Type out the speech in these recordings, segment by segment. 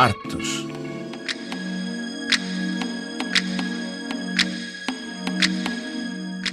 Artes.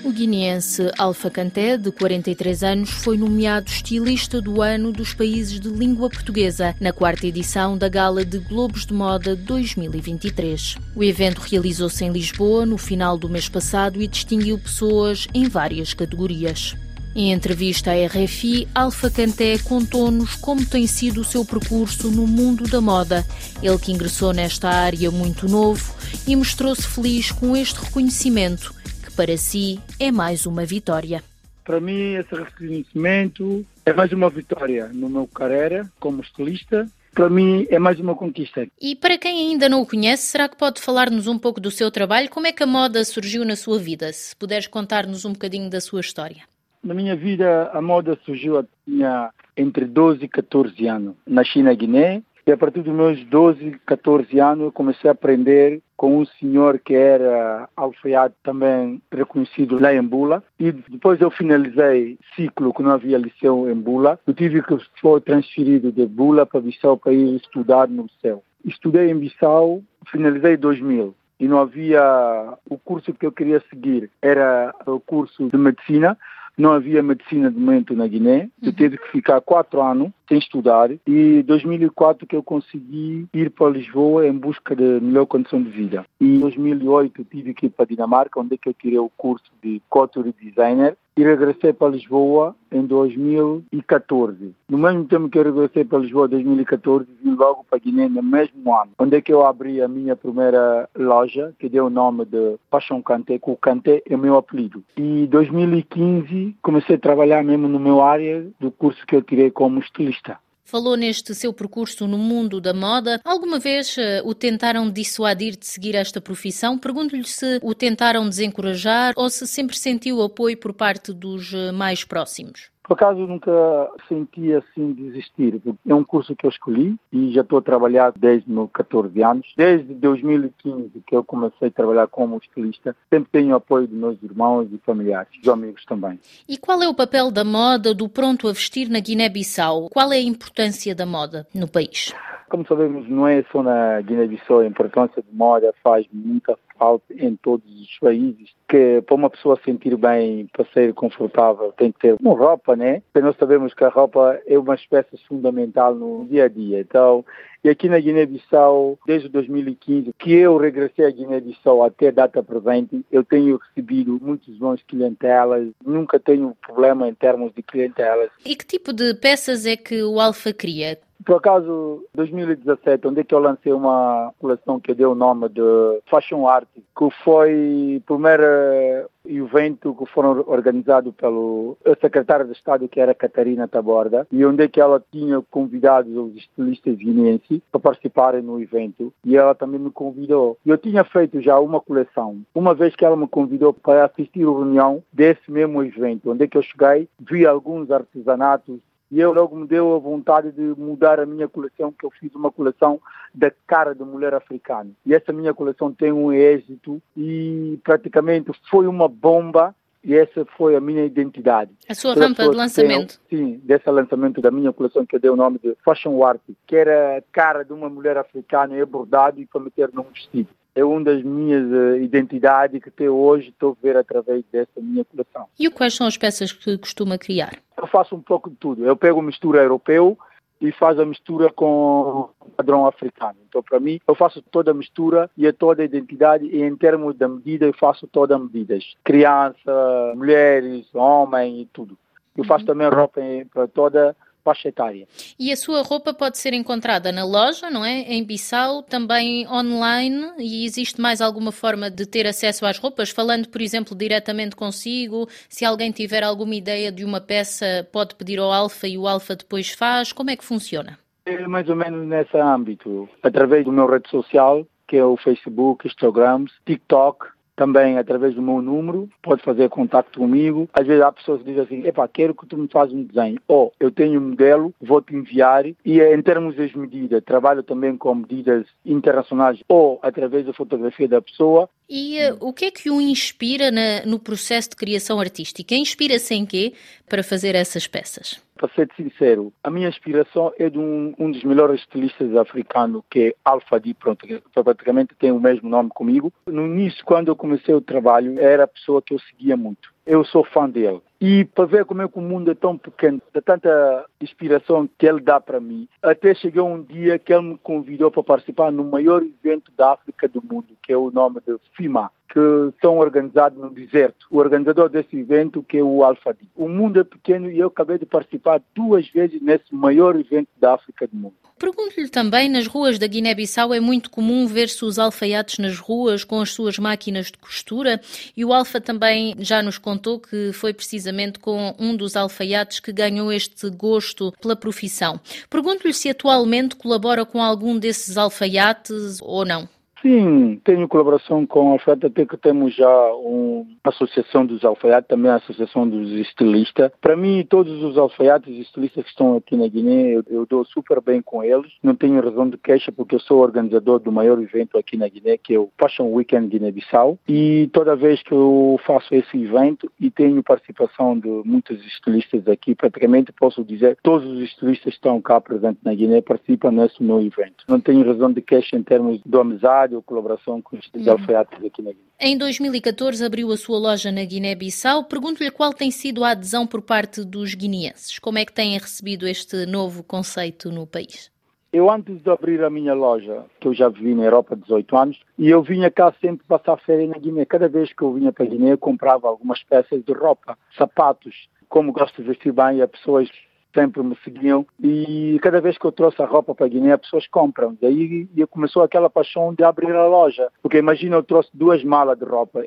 O guineense Alfa Canté, de 43 anos, foi nomeado estilista do ano dos países de língua portuguesa na quarta edição da Gala de Globos de Moda 2023. O evento realizou-se em Lisboa no final do mês passado e distinguiu pessoas em várias categorias. Em entrevista à RFI, Alfa Canté contou-nos como tem sido o seu percurso no mundo da moda. Ele que ingressou nesta área muito novo e mostrou-se feliz com este reconhecimento para si é mais uma vitória. Para mim, esse reconhecimento é mais uma vitória no meu carreira como estilista. Para mim, é mais uma conquista. E para quem ainda não o conhece, será que pode falar-nos um pouco do seu trabalho? Como é que a moda surgiu na sua vida? Se puderes contar-nos um bocadinho da sua história. Na minha vida, a moda surgiu tinha entre 12 e 14 anos. Na Guiné e a partir dos meus 12, 14 anos, eu comecei a aprender com um senhor que era alfaiate também reconhecido lá em Bula. E depois eu finalizei ciclo que não havia liceu em Bula. Eu tive que ser transferido de Bula para Bissau para ir estudar no céu. Estudei em Bissau, finalizei em 2000 e não havia o curso que eu queria seguir era o curso de medicina não havia medicina de momento na Guiné. Eu uhum. tive que ficar quatro anos sem estudar e em 2004 que eu consegui ir para Lisboa em busca de melhor condição de vida. E em 2008 tive que ir para a Dinamarca, onde é que eu tirei o curso de Couture Designer e regressei para Lisboa em 2014. No mesmo tempo que eu regressei para Lisboa em 2014, vim logo para Guiné no mesmo ano, onde é que eu abri a minha primeira loja, que deu o nome de Paixão Canté, que o Canté é o meu apelido. E em 2015 comecei a trabalhar mesmo no meu área do curso que eu tirei como estilista. Falou neste seu percurso no mundo da moda. Alguma vez uh, o tentaram dissuadir de seguir esta profissão? Pergunto-lhe se o tentaram desencorajar ou se sempre sentiu apoio por parte dos uh, mais próximos. Por acaso nunca senti assim desistir. É um curso que eu escolhi e já estou a trabalhar desde meus 14 anos. Desde 2015 que eu comecei a trabalhar como estilista, sempre tenho apoio dos meus irmãos e familiares, dos amigos também. E qual é o papel da moda, do pronto a vestir na Guiné-Bissau? Qual é a importância da moda no país? Como sabemos, não é só na Guiné-Bissau, a importância de moda faz muita falta em todos os países, que para uma pessoa sentir bem, para ser confortável, tem que ter uma roupa, né? Porque nós sabemos que a roupa é uma espécie fundamental no dia a dia. Então, e aqui na Guiné-Bissau, desde 2015, que eu regressei à Guiné-Bissau até a data presente, eu tenho recebido muitos bons clientelas, nunca tenho problema em termos de clientelas. E que tipo de peças é que o Alfa cria? Por acaso, 2017, onde é que eu lancei uma coleção que deu o nome de Fashion Art, que foi o primeiro evento que foram organizado pelo secretário de Estado, que era Catarina Taborda, e onde é que ela tinha convidado os estilistas guineenses para participarem no evento, e ela também me convidou. Eu tinha feito já uma coleção, uma vez que ela me convidou para assistir a reunião desse mesmo evento, onde é que eu cheguei, vi alguns artesanatos e eu logo me deu a vontade de mudar a minha coleção, que eu fiz uma coleção da cara de mulher africana. E essa minha coleção tem um êxito e praticamente foi uma bomba e essa foi a minha identidade. A sua rampa de lançamento? Tem, sim, desse lançamento da minha coleção que eu dei o nome de Fashion Art, que era a cara de uma mulher africana e bordado e para meter num vestido é uma das minhas uh, identidades que até hoje estou a ver através dessa minha coleção. E quais são as peças que costuma criar? Eu faço um pouco de tudo. Eu pego mistura europeu e faço a mistura com padrão africano. Então, para mim, eu faço toda a mistura e toda a identidade e em termos da medida, eu faço todas as medidas. Criança, mulheres, homem e tudo. Eu faço uhum. também roupa para toda faixa etária. E a sua roupa pode ser encontrada na loja, não é? Em Bissau, também online, e existe mais alguma forma de ter acesso às roupas? Falando, por exemplo, diretamente consigo, se alguém tiver alguma ideia de uma peça, pode pedir ao Alfa e o Alfa depois faz. Como é que funciona? É mais ou menos nesse âmbito, através do meu rede social, que é o Facebook, Instagram, TikTok, também através do meu número, pode fazer contato comigo. Às vezes há pessoas que dizem assim, epá, quero que tu me faças um desenho. Ou eu tenho um modelo, vou-te enviar. E em termos das medidas, trabalho também com medidas internacionais ou através da fotografia da pessoa. E uh, o que é que o inspira na, no processo de criação artística? Inspira-se em quê para fazer essas peças? Para ser sincero, a minha inspiração é de um, um dos melhores estilistas africanos, que é Alpha D, pronto, que praticamente tem o mesmo nome comigo. No início, quando eu comecei o trabalho, era a pessoa que eu seguia muito. Eu sou fã dele. E para ver como é que o mundo é tão pequeno, de tanta inspiração que ele dá para mim, até chegou um dia que ele me convidou para participar no maior evento da África do mundo, que é o nome de FIMA, que são organizados no deserto. O organizador desse evento, que é o Alfadi. O mundo é pequeno e eu acabei de participar duas vezes nesse maior evento da África do mundo. Pergunto-lhe também, nas ruas da Guiné-Bissau é muito comum ver-se os alfaiates nas ruas com as suas máquinas de costura e o Alfa também já nos contou que foi precisamente com um dos alfaiates que ganhou este gosto pela profissão. Pergunto-lhe se atualmente colabora com algum desses alfaiates ou não. Sim, tenho colaboração com a alfaiate, até que temos já uma associação dos alfaiates, também a associação dos estilistas. Para mim, todos os alfaiates e estilistas que estão aqui na Guiné, eu, eu, dou super bem com eles. Não tenho razão de queixa, porque eu sou organizador do maior evento aqui na Guiné, que é o Fashion Weekend Guiné-Bissau. E toda vez que eu faço esse evento e tenho participação de muitos estilistas aqui, praticamente posso dizer todos os estilistas que estão cá presentes na Guiné participam nesse meu evento. Não tenho razão de queixa em termos de amizade ou colaboração com estes uhum. alfaiates aqui na Guiné. Em 2014 abriu a sua loja na Guiné-Bissau. Pergunto-lhe qual tem sido a adesão por parte dos guineenses. Como é que têm recebido este novo conceito no país? Eu antes de abrir a minha loja, que eu já vivi na Europa há 18 anos, e eu vinha cá sempre passar férias na Guiné. Cada vez que eu vinha para a Guiné, eu comprava algumas peças de roupa, sapatos. Como gosto de vestir bem, as pessoas sempre me seguiam e cada vez que eu trouxe a roupa para Guiné, as pessoas compram. Daí começou aquela paixão de abrir a loja. Porque imagina, eu trouxe duas malas de roupa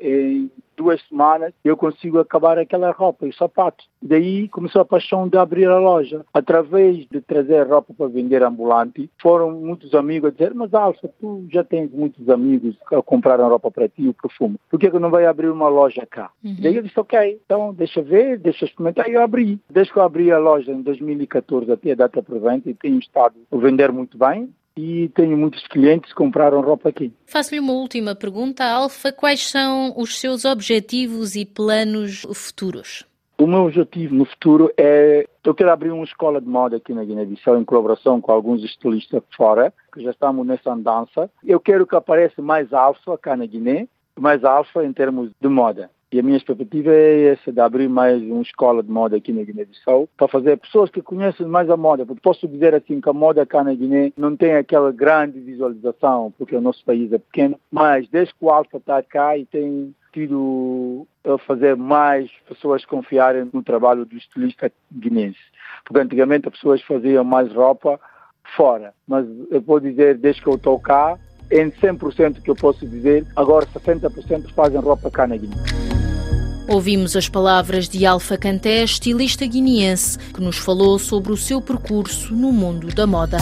duas semanas eu consigo acabar aquela roupa e os sapatos. Daí começou a paixão de abrir a loja. Através de trazer roupa para vender ambulante, foram muitos amigos a dizer, mas Alfa, tu já tens muitos amigos que compraram roupa para ti, o perfume. Por que, que não vai abrir uma loja cá? Uhum. Daí eu disse, ok, então deixa ver, deixa experimentar. E eu abri. Desde que eu abri a loja em 2014 até a data presente e tenho estado a vender muito bem e tenho muitos clientes que compraram roupa aqui. Faço-lhe uma última pergunta, Alfa. Quais são os seus objetivos e planos futuros? O meu objetivo no futuro é. Eu quero abrir uma escola de moda aqui na Guiné-Bissau em colaboração com alguns estilistas fora, que já estamos nessa andança. Eu quero que apareça mais alfa cá na Guiné, mais alfa em termos de moda. E a minha expectativa é essa, de abrir mais uma escola de moda aqui na Guiné-Bissau, para fazer pessoas que conhecem mais a moda, porque posso dizer assim que a moda cá na Guiné não tem aquela grande visualização, porque o nosso país é pequeno, mas desde que o Alfa está cá e tem tido a fazer mais pessoas confiarem no trabalho do estilista guinense. Porque antigamente as pessoas faziam mais roupa fora, mas eu vou dizer, desde que eu estou cá, em 100% que eu posso dizer, agora 60% fazem roupa cá na Guiné. Ouvimos as palavras de Alfa Canté, estilista guineense, que nos falou sobre o seu percurso no mundo da moda.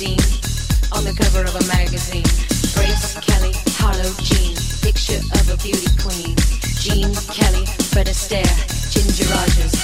magazine, on the cover of a magazine. Grace Kelly, Harlow Jean, picture of a beauty queen. Jean Kelly, Fred Astaire, Ginger Rogers.